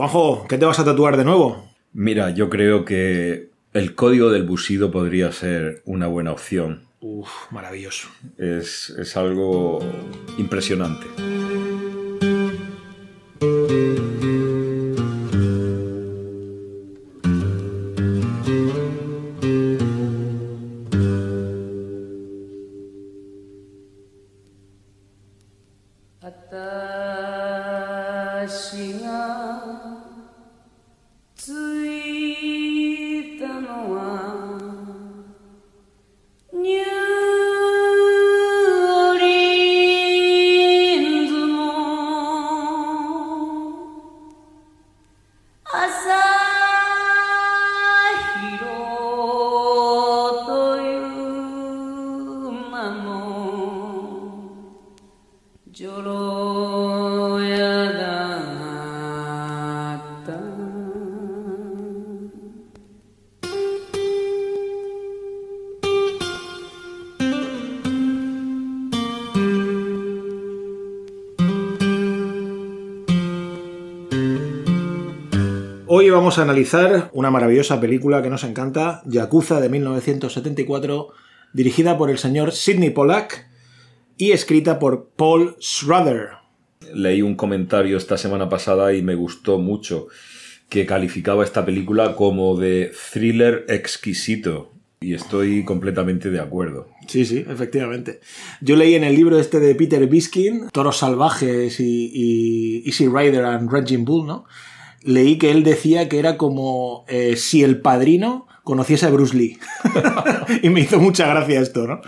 Juanjo, ¿qué te vas a tatuar de nuevo? Mira, yo creo que el código del busido podría ser una buena opción. Uf, maravilloso. Es, es algo impresionante. Hoy vamos a analizar una maravillosa película que nos encanta, Yakuza de 1974, dirigida por el señor Sidney Pollack y escrita por Paul Schrader. Leí un comentario esta semana pasada y me gustó mucho, que calificaba esta película como de thriller exquisito. Y estoy completamente de acuerdo. Sí, sí, efectivamente. Yo leí en el libro este de Peter Biskin, Toros Salvajes y, y Easy Rider and Raging Bull, ¿no? Leí que él decía que era como eh, si el padrino conociese a Bruce Lee. y me hizo mucha gracia esto, ¿no?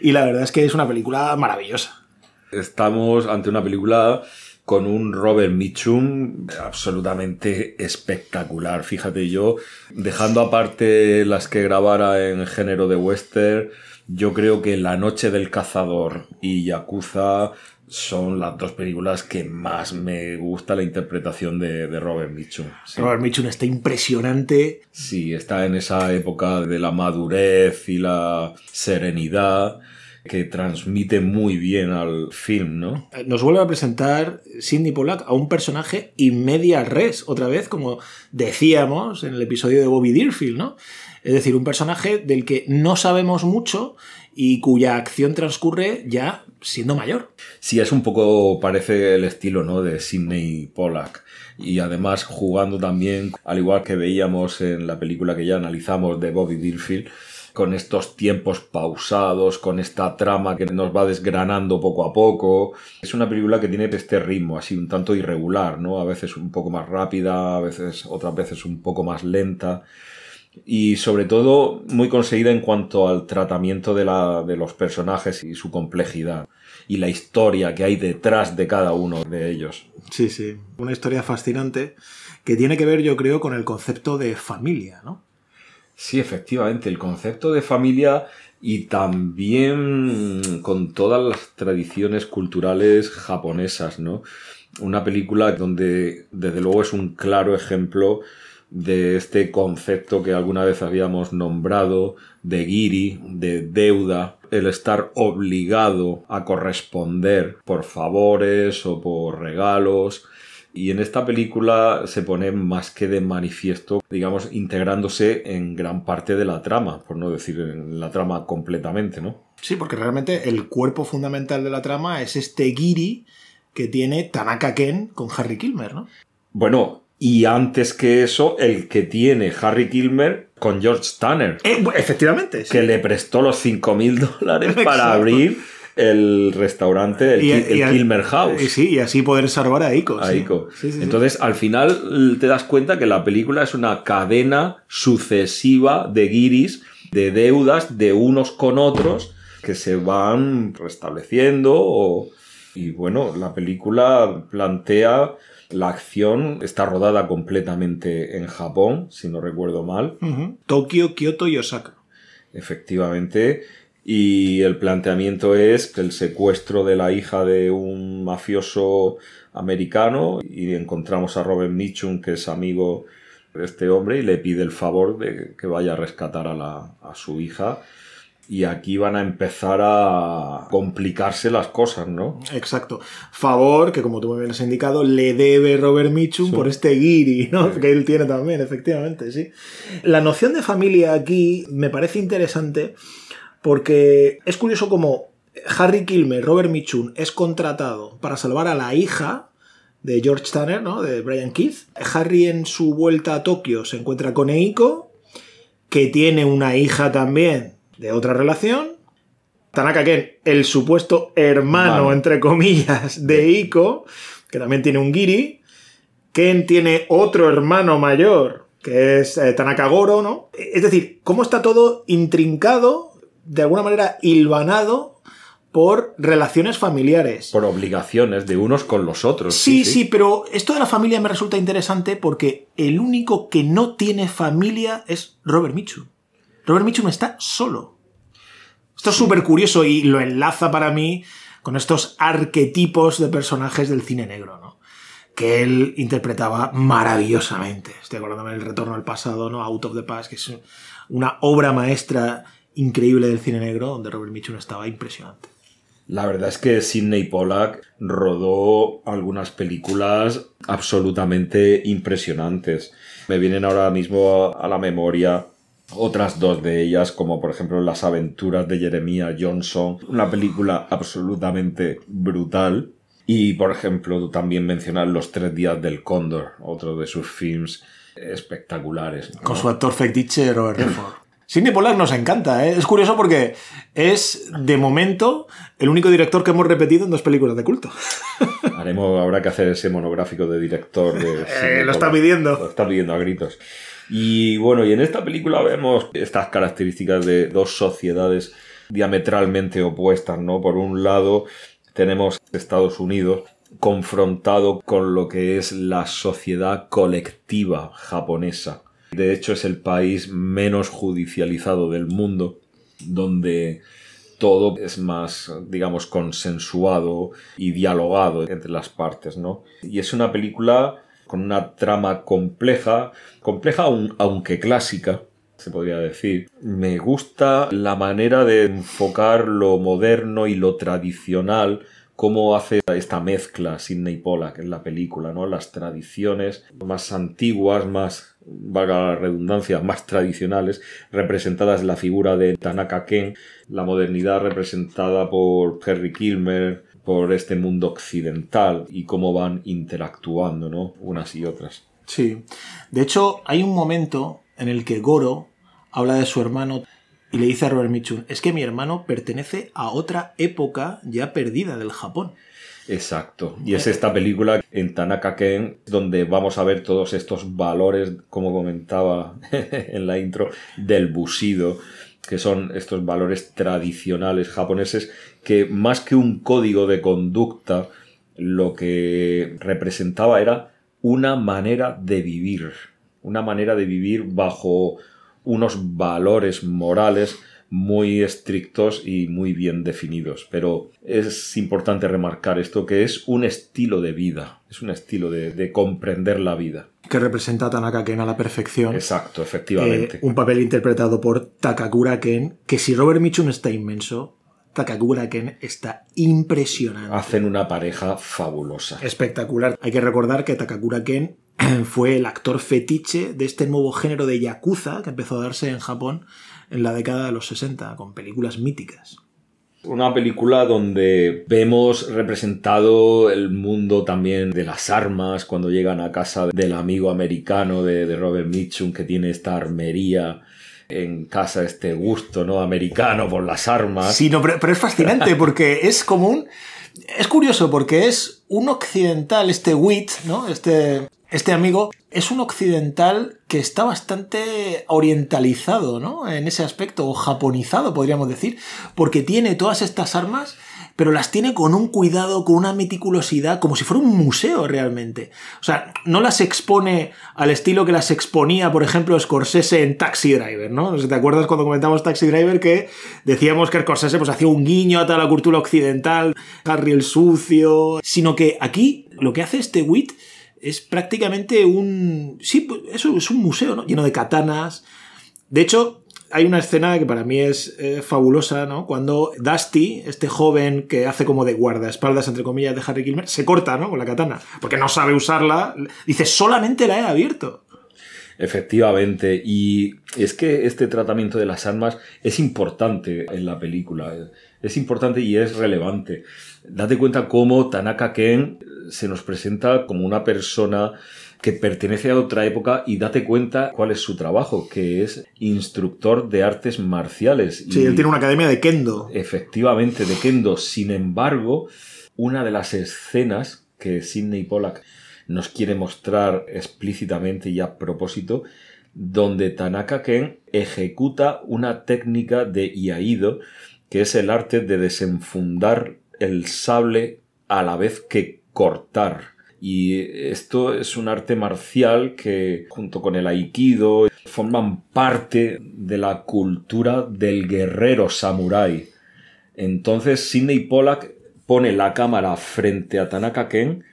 Y la verdad es que es una película maravillosa. Estamos ante una película con un Robert Mitchum absolutamente espectacular. Fíjate, yo, dejando aparte las que grabara en género de western, yo creo que La Noche del Cazador y Yakuza son las dos películas que más me gusta la interpretación de, Robert Mitchum. Robert Mitchum está impresionante. Sí, está en esa época de la madurez y la serenidad que transmite muy bien al film, ¿no? Eh, nos vuelve a presentar Sidney Pollack a un personaje y media res, otra vez, como decíamos en el episodio de Bobby Deerfield, ¿no? Es decir, un personaje del que no sabemos mucho y cuya acción transcurre ya siendo mayor. Sí, es un poco, parece el estilo, ¿no? De Sidney Pollack. Y además jugando también, al igual que veíamos en la película que ya analizamos de Bobby Deerfield, con estos tiempos pausados, con esta trama que nos va desgranando poco a poco. Es una película que tiene este ritmo así un tanto irregular, ¿no? A veces un poco más rápida, a veces otras veces un poco más lenta y sobre todo muy conseguida en cuanto al tratamiento de, la, de los personajes y su complejidad y la historia que hay detrás de cada uno de ellos. Sí, sí, una historia fascinante que tiene que ver yo creo con el concepto de familia, ¿no? Sí, efectivamente, el concepto de familia y también con todas las tradiciones culturales japonesas, ¿no? Una película donde desde luego es un claro ejemplo de este concepto que alguna vez habíamos nombrado de giri, de deuda, el estar obligado a corresponder por favores o por regalos. Y en esta película se pone más que de manifiesto, digamos, integrándose en gran parte de la trama, por no decir en la trama completamente, ¿no? Sí, porque realmente el cuerpo fundamental de la trama es este giri que tiene Tanaka Ken con Harry Kilmer, ¿no? Bueno, y antes que eso, el que tiene Harry Kilmer con George Tanner. Eh, efectivamente. Que le prestó los 5.000 dólares para abrir el restaurante, el, Kilmer House. Y sí, y así poder salvar a Ico. A Ico. Entonces, al final te das cuenta que la película es una cadena sucesiva de guiris, de deudas de unos con otros que se van restableciendo. Y bueno, la película plantea la acción está rodada completamente en Japón, si no recuerdo mal. Tokio, Kioto y Osaka. Efectivamente. Y el planteamiento es el secuestro de la hija de un mafioso americano y encontramos a Robert Mitchum, que es amigo de este hombre, y le pide el favor de que vaya a rescatar a, la, a su hija y aquí van a empezar a complicarse las cosas, ¿no? Exacto. Favor que, como tú me has indicado, le debe Robert Mitchum por este guiri, ¿no? Que él tiene también, efectivamente, sí. La noción de familia aquí me parece interesante porque es curioso como Harry Kilmer, Robert Mitchum, es contratado para salvar a la hija de George Tanner, ¿no? De Brian Keith. Harry en su vuelta a Tokio se encuentra con Eiko, que tiene una hija también de otra relación. Tanaka Ken, el supuesto hermano, entre comillas, de Iko, que también tiene un Giri. Ken tiene otro hermano mayor, que es eh, Tanaka Goro, ¿no? Es decir, cómo está todo intrincado, de alguna manera hilvanado por relaciones familiares. Por obligaciones de unos con los otros. Sí, sí, sí, pero esto de la familia me resulta interesante porque el único que no tiene familia es Robert Mitchum. Robert Mitchum está solo. Esto es súper curioso y lo enlaza para mí con estos arquetipos de personajes del cine negro, ¿no? Que él interpretaba maravillosamente. Estoy acordándome del Retorno al Pasado, ¿no? Out of the Past, que es una obra maestra increíble del cine negro, donde Robert Mitchum estaba impresionante. La verdad es que Sidney Pollack rodó algunas películas absolutamente impresionantes. Me vienen ahora mismo a la memoria otras dos de ellas, como por ejemplo Las aventuras de Jeremiah Johnson, una película absolutamente brutal. Y por ejemplo, también mencionar Los tres días del cóndor, otro de sus films espectaculares. Con su actor fetiche Robert Redford. Sidney Pollack nos encanta, ¿eh? es curioso porque es de momento el único director que hemos repetido en dos películas de culto. Haremos, habrá que hacer ese monográfico de director. De eh, lo está pidiendo. Lo está pidiendo a gritos. Y bueno, y en esta película vemos estas características de dos sociedades diametralmente opuestas, ¿no? Por un lado tenemos Estados Unidos confrontado con lo que es la sociedad colectiva japonesa. De hecho es el país menos judicializado del mundo, donde todo es más, digamos, consensuado y dialogado entre las partes, ¿no? Y es una película con una trama compleja, compleja aunque clásica, se podría decir. Me gusta la manera de enfocar lo moderno y lo tradicional, cómo hace esta mezcla Sidney Pollack en la película, ¿no? Las tradiciones más antiguas, más, valga la redundancia, más tradicionales, representadas en la figura de Tanaka Ken, la modernidad representada por Harry Kilmer, por este mundo occidental y cómo van interactuando, ¿no? Unas y otras. Sí. De hecho, hay un momento en el que Goro habla de su hermano y le dice a Robert Mitchum, es que mi hermano pertenece a otra época ya perdida del Japón. Exacto. Y es esta película en Tanaka Ken donde vamos a ver todos estos valores, como comentaba en la intro, del busido, que son estos valores tradicionales japoneses que más que un código de conducta, lo que representaba era una manera de vivir, una manera de vivir bajo unos valores morales muy estrictos y muy bien definidos. Pero es importante remarcar esto, que es un estilo de vida, es un estilo de, comprender la vida. Que representa a Tanaka Ken a la perfección. Exacto, efectivamente. Eh, un papel interpretado por Takakura Ken, que si Robert Mitchum está inmenso, Takakura Ken está impresionante. Hacen una pareja fabulosa. Espectacular. Hay que recordar que Takakura Ken fue el actor fetiche de este nuevo género de yakuza que empezó a darse en Japón en la década de los 60, con películas míticas. Una película donde vemos representado el mundo también de las armas, cuando llegan a casa del amigo americano de, Robert Mitchum, que tiene esta armería en casa, este gusto ¿no? americano por las armas. Sí, no, pero, es fascinante porque es como un... Es curioso porque es un occidental, este wit, ¿no? Este este amigo es un occidental que está bastante orientalizado, ¿no? En ese aspecto, o japonizado, podríamos decir, porque tiene todas estas armas, pero las tiene con un cuidado, con una meticulosidad, como si fuera un museo realmente. O sea, no las expone al estilo que las exponía, por ejemplo, Scorsese en Taxi Driver, ¿no? ¿Te acuerdas cuando comentamos Taxi Driver que decíamos que Scorsese pues, hacía un guiño a toda la cultura occidental, Harry el sucio, sino que aquí lo que hace este Wit es prácticamente un... Sí, eso es un museo, ¿no? Lleno de katanas. De hecho, hay una escena que para mí es eh, fabulosa, ¿no? Cuando Dusty, este joven que hace como de guardaespaldas, entre comillas, de Harry Kilmer, se corta, ¿no? Con la katana. Porque no sabe usarla. Dice, solamente la he abierto. Efectivamente, y es que este tratamiento de las armas es importante en la película, es importante y es relevante. Date cuenta cómo Tanaka Ken se nos presenta como una persona que pertenece a otra época y date cuenta cuál es su trabajo, que es instructor de artes marciales. Sí, él tiene una academia de kendo. Efectivamente, de kendo. Sin embargo, una de las escenas que Sidney Pollack nos quiere mostrar explícitamente y a propósito, donde Tanaka Ken ejecuta una técnica de Iaido, que es el arte de desenfundar el sable a la vez que cortar. Y esto es un arte marcial que, junto con el aikido, forman parte de la cultura del guerrero samurái. Entonces Sidney Pollack pone la cámara frente a Tanaka Ken,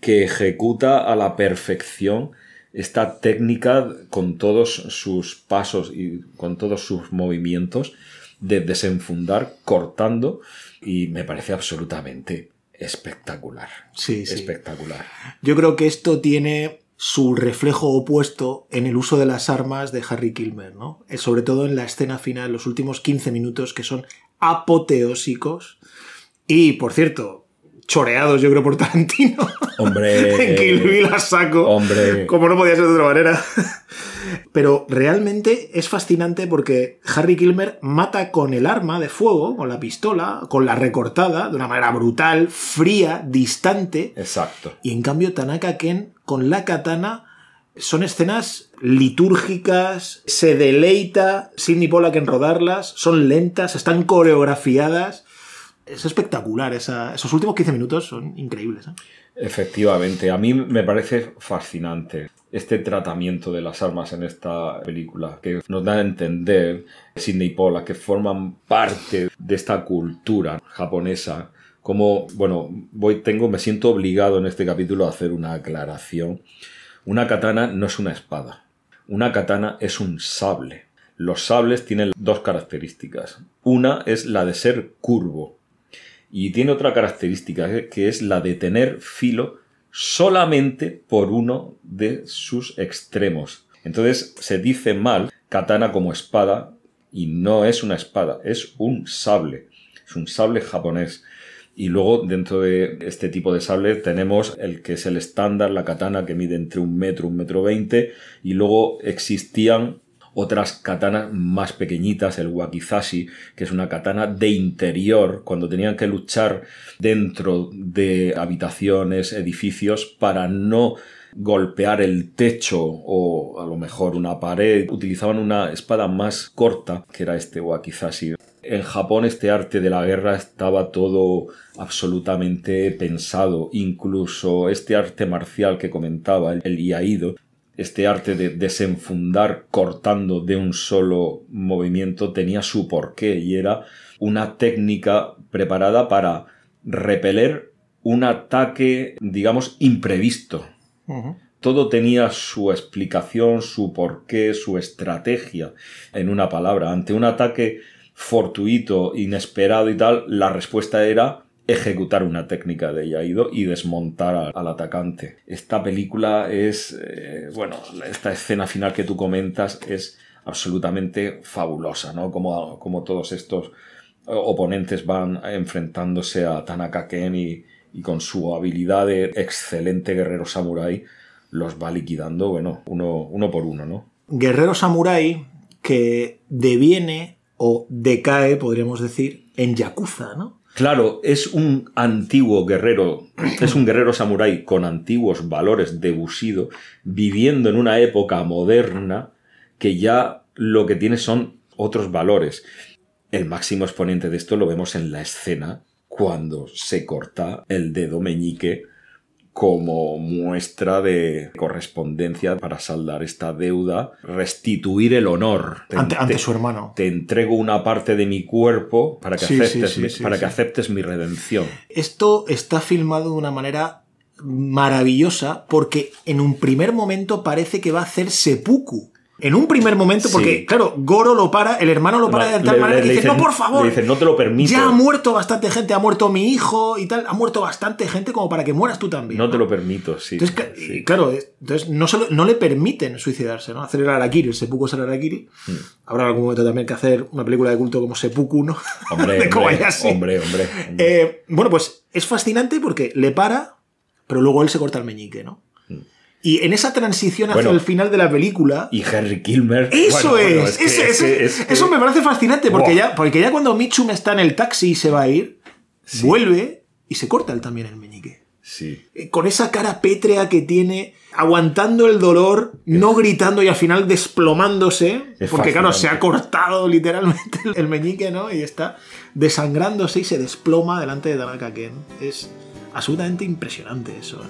que ejecuta a la perfección esta técnica con todos sus pasos y con todos sus movimientos de desenfundar cortando y me parece absolutamente espectacular. Sí, sí. Espectacular. Yo creo que esto tiene su reflejo opuesto en el uso de las armas de Harry Kilmer, ¿no? Eh, sobre todo en la escena final, los últimos 15 minutos que son apoteósicos. Y, por cierto, choreados, yo creo, por Tarantino. Hombre. en Kill Bill a saco. Hombre. Como no podía ser de otra manera. Pero realmente es fascinante porque Harry Kilmer mata con el arma de fuego, con la pistola, con la recortada, de una manera brutal, fría, distante. Exacto. Y en cambio Tanaka Ken con la katana son escenas litúrgicas, se deleita Sidney Pollack en rodarlas, son lentas, están coreografiadas. Es espectacular, esa- esos últimos 15 minutos son increíbles. ¿eh? Efectivamente, a mí me parece fascinante este tratamiento de las armas en esta película, que nos da a entender Sidney Pollack, que forman parte de esta cultura japonesa. Como, bueno, voy, tengo, me siento obligado en este capítulo a hacer una aclaración. Una katana no es una espada. Una katana es un sable. Los sables tienen dos características. Una es la de ser curvo, y tiene otra característica que es la de tener filo solamente por uno de sus extremos. Entonces se dice mal katana como espada y no es una espada, es un sable. Es un sable japonés. Y luego dentro de este tipo de sable tenemos el que es el estándar, la katana que mide entre un metro, un metro veinte. Y luego existían otras katanas más pequeñitas, el wakizashi, que es una katana de interior, cuando tenían que luchar dentro de habitaciones, edificios, para no golpear el techo o a lo mejor una pared, utilizaban una espada más corta, que era este wakizashi. En Japón este arte de la guerra estaba todo absolutamente pensado, incluso este arte marcial que comentaba, el iaido, este arte de desenfundar cortando de un solo movimiento tenía su porqué y era una técnica preparada para repeler un ataque, digamos, imprevisto. Todo tenía su explicación, su porqué, su estrategia en una palabra. Ante un ataque fortuito, inesperado y tal, la respuesta era ejecutar una técnica de Yaido y desmontar al, atacante. Esta película es, eh, bueno, esta escena final que tú comentas es absolutamente fabulosa, ¿no? Como, como todos estos oponentes van enfrentándose a Tanaka Ken y, y con su habilidad de excelente guerrero samurái los va liquidando, bueno, uno, uno por uno, ¿no? Guerrero samurái que deviene o decae, podríamos decir, en Yakuza, ¿no? Claro, es un antiguo guerrero, es un guerrero samurái con antiguos valores de Bushido, viviendo en una época moderna que ya lo que tiene son otros valores. El máximo exponente de esto lo vemos en la escena cuando se corta el dedo meñique como muestra de correspondencia para saldar esta deuda, restituir el honor. Te- Ante, ante te- su hermano. te entrego una parte de mi cuerpo para que Sí, aceptes, sí, mi, sí, para que aceptes mi redención. Esto está filmado de una manera maravillosa porque en un primer momento parece que va a hacer seppuku. En un primer momento, porque Sí. claro, Goro lo para, el hermano lo para de tal Le- manera le- que le dice, dicen- no, por favor, le dicen, no te lo permito. ya ha muerto bastante gente, ha muerto mi hijo y tal, ha muerto bastante gente como para que mueras tú también. No te lo permito, sí. Entonces, sí. claro, entonces no, se lo- no le permiten suicidarse, ¿no? Hacer el Arakiri, el seppuku es el Arakiri. Hmm. Habrá algún momento también que hacer una película de culto como Seppuku, ¿no? Hombre, de Kobayashi. hombre, hombre, hombre. Eh, bueno, pues es fascinante porque le para, pero luego él se corta el meñique, ¿no? Y en esa transición hacia. Bueno. el final de la película. Y Henry Kilmer. Eso bueno, bueno, es, es que- es que- eso me parece fascinante porque ya, porque ya cuando Mitchum está en el taxi y se va a ir, vuelve y se corta él también el meñique. Sí. Eh, Con esa cara pétrea que tiene, aguantando el dolor, no gritando y al final desplomándose, Es porque claro, se ha cortado literalmente el- el meñique, ¿no? Y está desangrándose y se desploma delante de Tanaka Ken. Es absolutamente impresionante eso.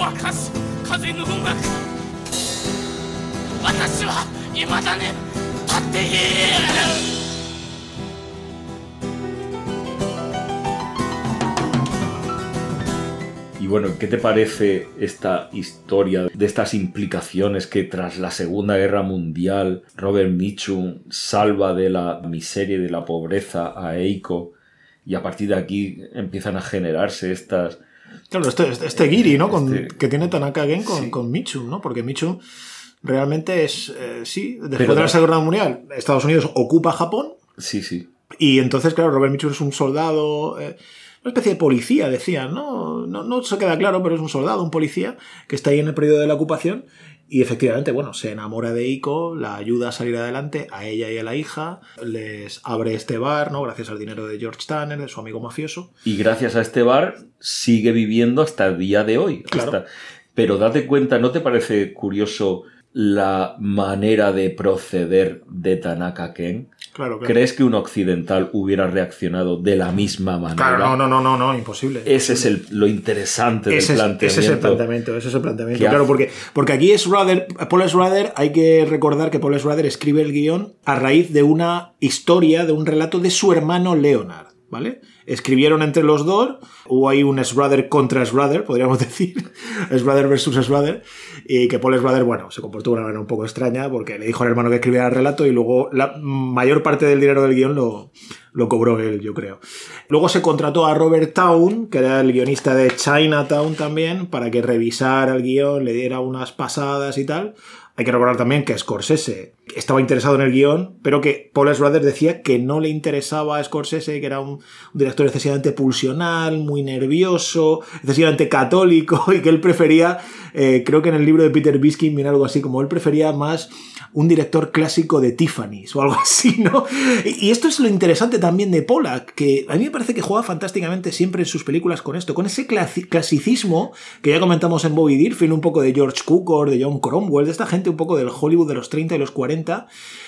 不在を明かす風の音楽私は未だに立っている Y bueno, ¿qué te parece esta historia de estas implicaciones que tras la Segunda Guerra Mundial Robert Mitchum salva de la miseria y de la pobreza a Eiko y a partir de aquí empiezan a generarse estas... Claro, este, este, este Giri, ¿no? Con- Este- que tiene Tanaka Gen con, Sí. con Mitchum, ¿no? Porque Mitchum realmente es, eh, sí, después Pero de la da- Segunda Guerra Mundial, Estados Unidos ocupa Japón Sí, sí. y entonces, claro, Robert Mitchum es un soldado, eh, una especie de policía, decían, ¿no? ¿no? No se queda claro, pero es un soldado, un policía, que está ahí en el periodo de la ocupación y efectivamente, bueno, se enamora de Iko, la ayuda a salir adelante, a ella y a la hija, les abre este bar, ¿no? Gracias al dinero de George Tanner, de su amigo mafioso. Y gracias a este bar sigue viviendo hasta el día de hoy. Claro. Hasta- Pero date cuenta, ¿no te parece curioso la manera de proceder de Tanaka Ken? Claro, claro. ¿Crees que un occidental hubiera reaccionado de la misma manera? Claro, no, no, no, no, no, imposible. Ese es el, lo interesante del es, planteamiento. ese es el planteamiento, ese es el planteamiento. Claro, porque, porque aquí es Rudder, Paul Schrader, hay que recordar que Paul Schrader escribe el guion a raíz de una historia, de un relato de su hermano Leonard, ¿vale? Escribieron entre los dos, hubo ahí un Schrader contra Schrader, podríamos decir, Schrader versus Schrader, y que Paul Schrader, bueno, se comportó de una manera un poco extraña porque le dijo al hermano que escribiera el relato y luego la mayor parte del dinero del guion lo, lo cobró él, yo creo. Luego se contrató a Robert Town, que era el guionista de Chinatown también, para que revisara el guion, le diera unas pasadas y tal. Hay que recordar también que Scorsese estaba interesado en el guion, pero que Paul Schrader decía que no le interesaba a Scorsese, que era un, director excesivamente pulsional, muy nervioso, excesivamente católico, y que él prefería, eh, creo que en el libro de Peter Biskin viene algo así, como él prefería más un director clásico de Tiffany's o algo así, ¿no? Y esto es lo interesante también de Pollack, que a mí me parece que juega fantásticamente siempre en sus películas con esto, con ese clasi- clasicismo que ya comentamos en Bobby Deerfield, un poco de George Cukor, de John Cromwell, de esta gente un poco del Hollywood de los 30 y los 40,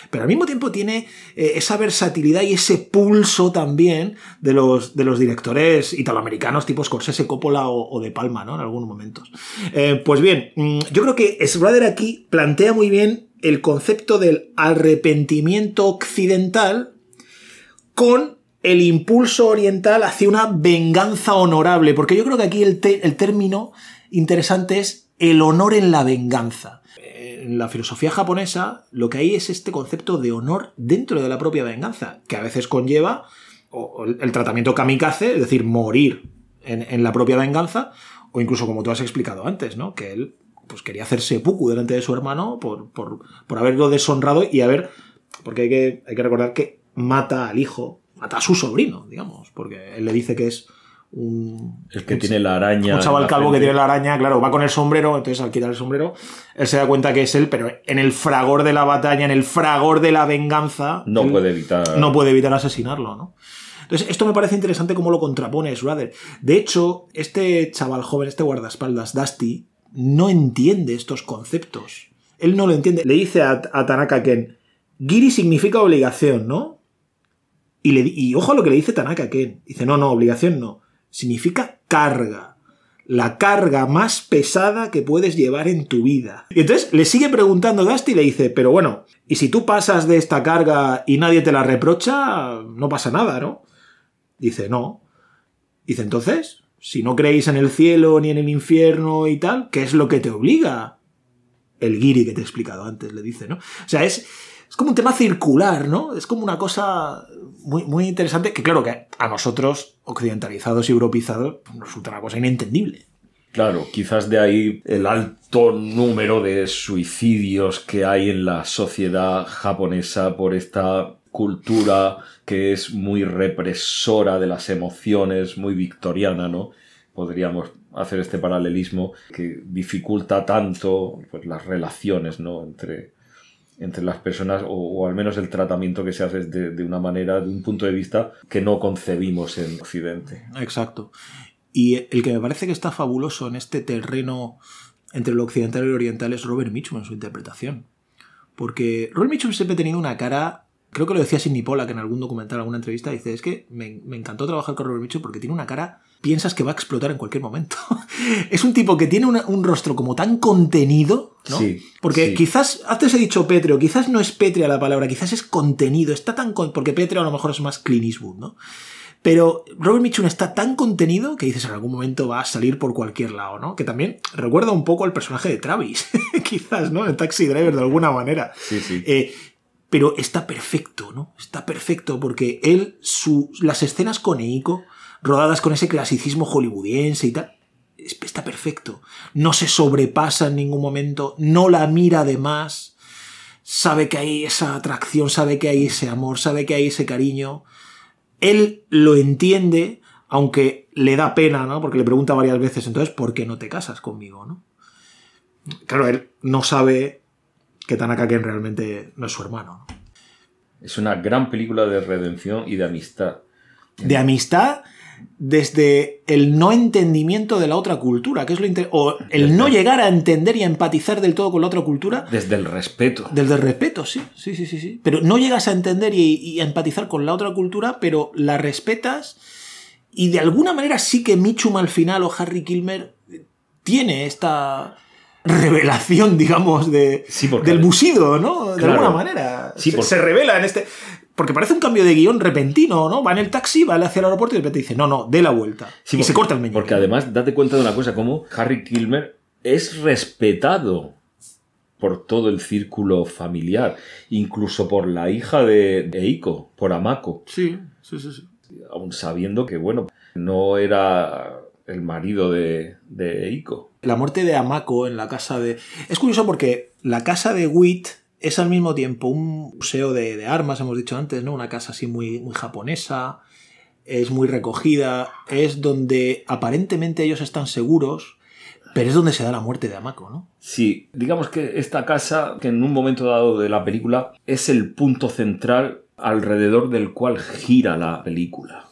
pero al mismo tiempo tiene eh, esa versatilidad y ese pulso también de los, de los directores italoamericanos tipo Scorsese, Coppola o, De Palma, ¿no? En algunos momentos. Eh, pues bien, mm, yo creo que Schrader aquí plantea muy bien el concepto del arrepentimiento occidental con el impulso oriental hacia una venganza honorable, porque yo creo que aquí el, el término interesante es el honor en la venganza. En la filosofía japonesa lo que hay es este concepto de honor dentro de la propia venganza, que a veces conlleva el tratamiento kamikaze, es decir, morir en, en la propia venganza, o incluso como tú has explicado antes, ¿no? Que él pues quería hacer seppuku delante de su hermano por, por, por haberlo deshonrado y haber porque hay que, hay que recordar que mata al hijo, mata a su sobrino, digamos, porque él le dice que es un... El que tiene la araña. Un chaval calvo que tiene la araña, claro, va con el sombrero, entonces al quitar el sombrero, él se da cuenta que es él, pero en el fragor de la batalla, en el fragor de la venganza, No puede evitar. no puede evitar asesinarlo, ¿no? Entonces, esto me parece interesante cómo lo contrapone Schrader. De hecho, este chaval joven, este guardaespaldas, Dusty, no entiende estos conceptos. Él no lo entiende. Le dice a, a Tanaka Ken, Giri significa obligación, ¿no? Y, le, y ojo a lo que le dice Tanaka Ken. Dice, no, no, obligación no. Significa carga. La carga más pesada que puedes llevar en tu vida. Y entonces le sigue preguntando Dusty y le dice, pero bueno, y si tú pasas de esta carga y nadie te la reprocha, no pasa nada, ¿no? Dice, no. Dice, entonces, si no creéis en el cielo ni en el infierno y tal, ¿qué es lo que te obliga? El guiri que te he explicado antes, le dice, ¿no? O sea, es, es como un tema circular, ¿no? Es como una cosa muy, muy interesante que, claro, que a nosotros, occidentalizados y europeizados, pues, nos resulta una cosa inentendible. Claro, quizás de ahí el alto número de suicidios que hay en la sociedad japonesa por esta cultura que es muy represora de las emociones, muy victoriana, ¿no? Podríamos hacer este paralelismo que dificulta tanto pues, las relaciones, ¿no? Entre, entre las personas o, al menos el tratamiento que se hace de, de una manera, de un punto de vista que no concebimos en Occidente. Exacto. Y el que me parece que está fabuloso en este terreno entre lo occidental y lo oriental es Robert Mitchum en su interpretación. Porque Robert Mitchum siempre ha tenido una cara, creo que lo decía Sidney Pollack en algún documental, en alguna entrevista, dice, es que me, me encantó trabajar con Robert Mitchum porque tiene una cara, piensas que va a explotar en cualquier momento. es un tipo que tiene una- un rostro como tan contenido, ¿no? Sí, porque sí. quizás, antes he dicho pétreo, quizás no es pétrea la palabra, quizás es contenido, está tan... con- porque pétreo a lo mejor es más Clint Eastwood, ¿no? Pero Robert Mitchum está tan contenido que dices en algún momento va a salir por cualquier lado, ¿no? Que también recuerda un poco al personaje de Travis, quizás, ¿no? El Taxi Driver de alguna manera. Sí, sí. Eh, pero está perfecto, ¿no? Está perfecto porque él, su, las escenas con Eiko, rodadas con ese clasicismo hollywoodiense y tal, es- está perfecto. No se sobrepasa en ningún momento, no la mira de más, sabe que hay esa atracción, sabe que hay ese amor, sabe que hay ese cariño. Él lo entiende, aunque le da pena, ¿no? Porque le pregunta varias veces, entonces, ¿por qué no te casas conmigo, no? Claro, él no sabe que Tanaka Ken realmente no es su hermano. ¿no? Es una gran película de redención y de amistad. De amistad desde el no entendimiento de la otra cultura, que es lo inter- o el no llegar a entender y a empatizar del todo con la otra cultura, Desde el respeto. desde el respeto, sí, sí, sí, sí, sí. Pero no llegas a entender y, y a empatizar con la otra cultura, pero la respetas y de alguna manera sí que Michum al final o Harry Kilmer tiene esta revelación, digamos, de, Sí, del busido, ¿no? De Claro. alguna manera. Sí, se, porque- se revela en este... Porque parece un cambio de guion repentino, ¿no? Va en el taxi, va hacia el aeropuerto y de repente dice, no, no, dé la vuelta. Sí, y porque- se corta el meñique. Porque además, date cuenta de una cosa, como Harry Kilmer es respetado por todo el círculo familiar, incluso por la hija de, Eiko, por Amako, Sí, sí, sí. sí. aun sabiendo que, bueno, no era el marido de, de Eiko. La muerte de Amako en la casa de... Es curioso porque la casa de Wit es al mismo tiempo un museo de, de armas, hemos dicho antes, ¿no? Una casa así muy, muy japonesa, es muy recogida, es donde aparentemente ellos están seguros, pero es donde se da la muerte de Amako, ¿no? Sí, digamos que esta casa, que en un momento dado de la película, es el punto central alrededor del cual gira la película.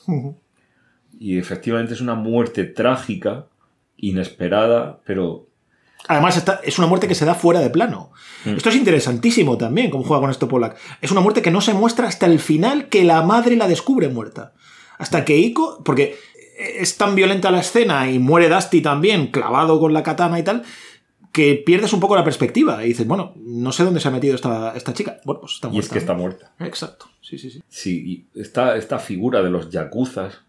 Y efectivamente es una muerte trágica, inesperada, pero Además, es una muerte que se da fuera de plano. Mm. Esto es interesantísimo también, cómo juega con esto Pollack. Es una muerte que no se muestra hasta el final que la madre la descubre muerta. Hasta que Iko, porque es tan violenta la escena y muere Dusty también, clavado con la katana y tal, que pierdes un poco la perspectiva y dices, bueno, no sé dónde se ha metido esta, esta chica. Bueno, pues está y muerta. es que está muerta. Exacto, sí, sí, sí. Sí, y esta, esta figura de los yakuzas,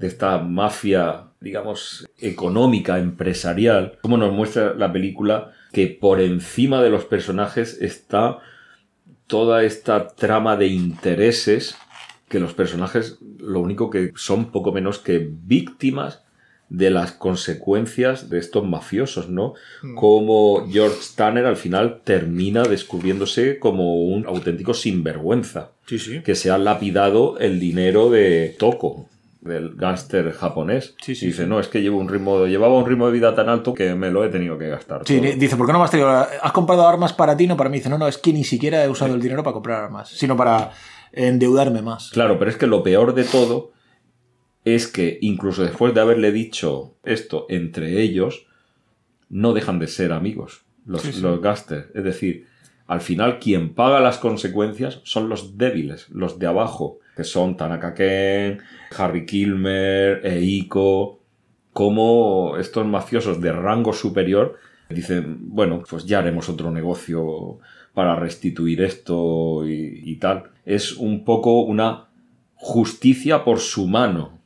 de esta mafia, digamos, económica, empresarial, como nos muestra la película, que por encima de los personajes está toda esta trama de intereses que los personajes lo único que son poco menos que víctimas de las consecuencias de estos mafiosos, ¿no? Como George Tanner al final termina descubriéndose como un auténtico sinvergüenza. Sí, sí. Que se ha lapidado el dinero de Toko, del gángster japonés. Sí, sí, Y dice, sí. no, es que llevo un ritmo, llevaba un ritmo de vida tan alto que me lo he tenido que gastar. Sí, todo". dice, ¿por qué no me has traído? ¿Has comprado armas para ti? No, para mí. Dice, no, no, es que ni siquiera he usado el dinero para comprar armas, sino para endeudarme más. Claro, pero es que lo peor de todo es que incluso después de haberle dicho esto entre ellos, no dejan de ser amigos, los, los gángsters. Es decir, al final quien paga las consecuencias son los débiles, los de abajo, que son Tanaka Ken, Harry Kilmer, Eiko, como estos mafiosos de rango superior dicen, bueno, pues ya haremos otro negocio para restituir esto y, y tal. Es un poco una justicia por su mano,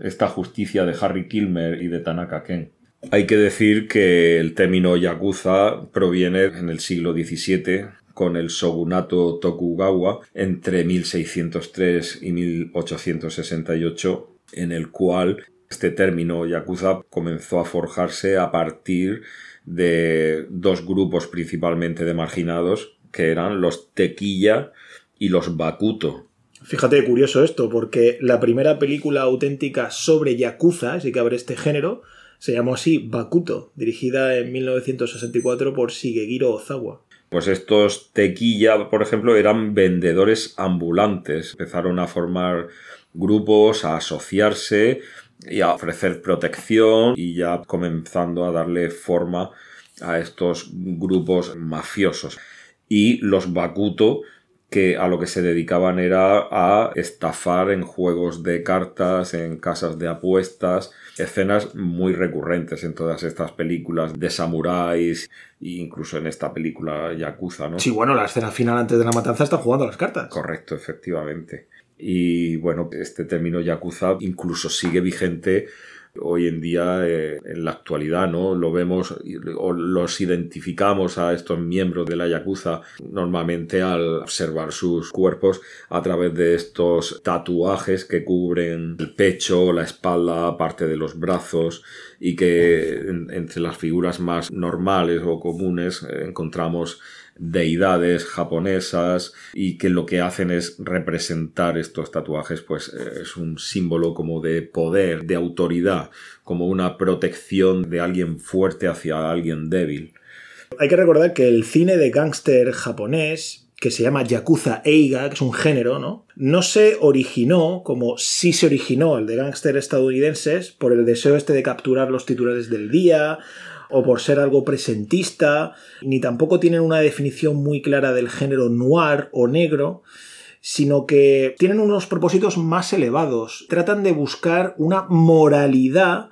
esta justicia de Harry Kilmer y de Tanaka Ken. Hay que decir que el término yakuza proviene en el siglo XVII con el shogunato Tokugawa entre 1603 y 1868, en el cual este término yakuza comenzó a forjarse a partir de dos grupos principalmente de marginados, que eran los tequilla y los bakuto. Fíjate, curioso esto, porque la primera película auténtica sobre Yakuza, así que abre este género, se llamó así Bakuto, dirigida en 1964 por Shigehiro Ozawa. Pues estos tequilla, por ejemplo, eran vendedores ambulantes. Empezaron a formar grupos, a asociarse y a ofrecer protección y ya comenzando a darle forma a estos grupos mafiosos. Y los Bakuto, que a lo que se dedicaban era a estafar en juegos de cartas, en casas de apuestas, escenas muy recurrentes en todas estas películas de samuráis e incluso en esta película Yakuza, ¿no? Sí, bueno, la escena final antes de la matanza están jugando a las cartas. Correcto, efectivamente. Y bueno, este término Yakuza incluso sigue vigente hoy en día eh, en la actualidad, ¿no? Lo vemos o los identificamos a estos miembros de la Yakuza normalmente al observar sus cuerpos a través de estos tatuajes que cubren el pecho, la espalda, parte de los brazos y que en- entre las figuras más normales o comunes eh, encontramos deidades japonesas y que lo que hacen es representar estos tatuajes pues eh, es un símbolo como de poder, de autoridad, como una protección de alguien fuerte hacia alguien débil. Hay que recordar que el cine de gángster japonés, que se llama Yakuza Eiga, que es un género, ¿no? No se originó como sí se originó el de gángster estadounidenses por el deseo este de capturar los titulares del día o por ser algo presentista, ni tampoco tienen una definición muy clara del género noir o negro, sino que tienen unos propósitos más elevados. Tratan de buscar una moralidad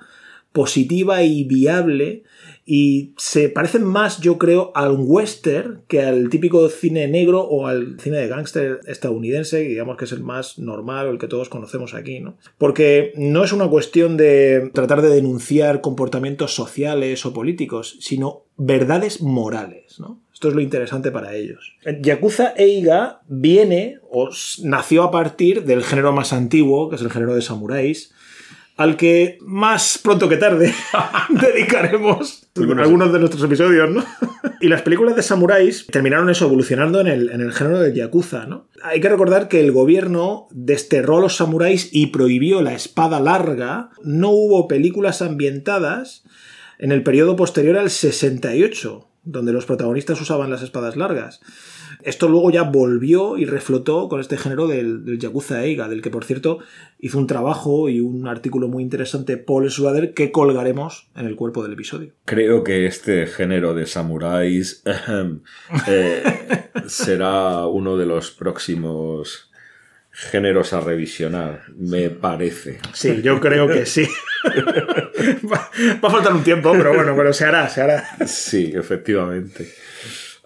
positiva y viable y se parecen más, yo creo, al western que al típico cine negro o al cine de gángster estadounidense, digamos que es el más normal o el que todos conocemos aquí, ¿no? Porque no es una cuestión de tratar de denunciar comportamientos sociales o políticos, sino verdades morales, ¿no? Esto es lo interesante para ellos. Yakuza Eiga viene o nació a partir del género más antiguo, que es el género de samuráis, al que más pronto que tarde dedicaremos algunos de nuestros episodios, ¿no? y las películas de samuráis terminaron eso, evolucionando en el, en el género del yakuza, ¿no? Hay que recordar que el gobierno desterró a los samuráis y prohibió la espada larga. No hubo películas ambientadas en el periodo posterior al 68, donde los protagonistas usaban las espadas largas. Esto luego ya volvió y reflotó con este género del, del Yakuza Eiga, del que por cierto hizo un trabajo y un artículo muy interesante Paul Schrader que colgaremos en el cuerpo del episodio. Creo que este género de samuráis eh, será uno de los próximos géneros a revisionar, me parece. Sí, yo creo que sí. va, va a faltar un tiempo, pero bueno, pero se hará, se hará. Sí, efectivamente.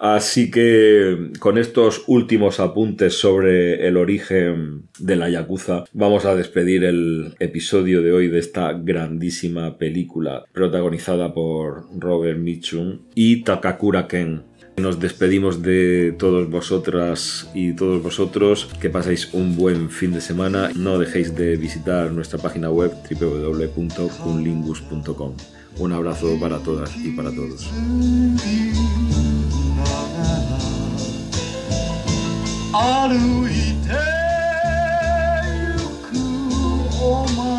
Así que con estos últimos apuntes sobre el origen de la Yakuza, vamos a despedir el episodio de hoy de esta grandísima película protagonizada por Robert Mitchum y Takakura Ken. Nos despedimos de todos vosotras y todos vosotros. Que paséis un buen fin de semana. No dejéis de visitar nuestra página web www.kunlingus.com. Un abrazo para todas y para todos. 歩いてゆくお前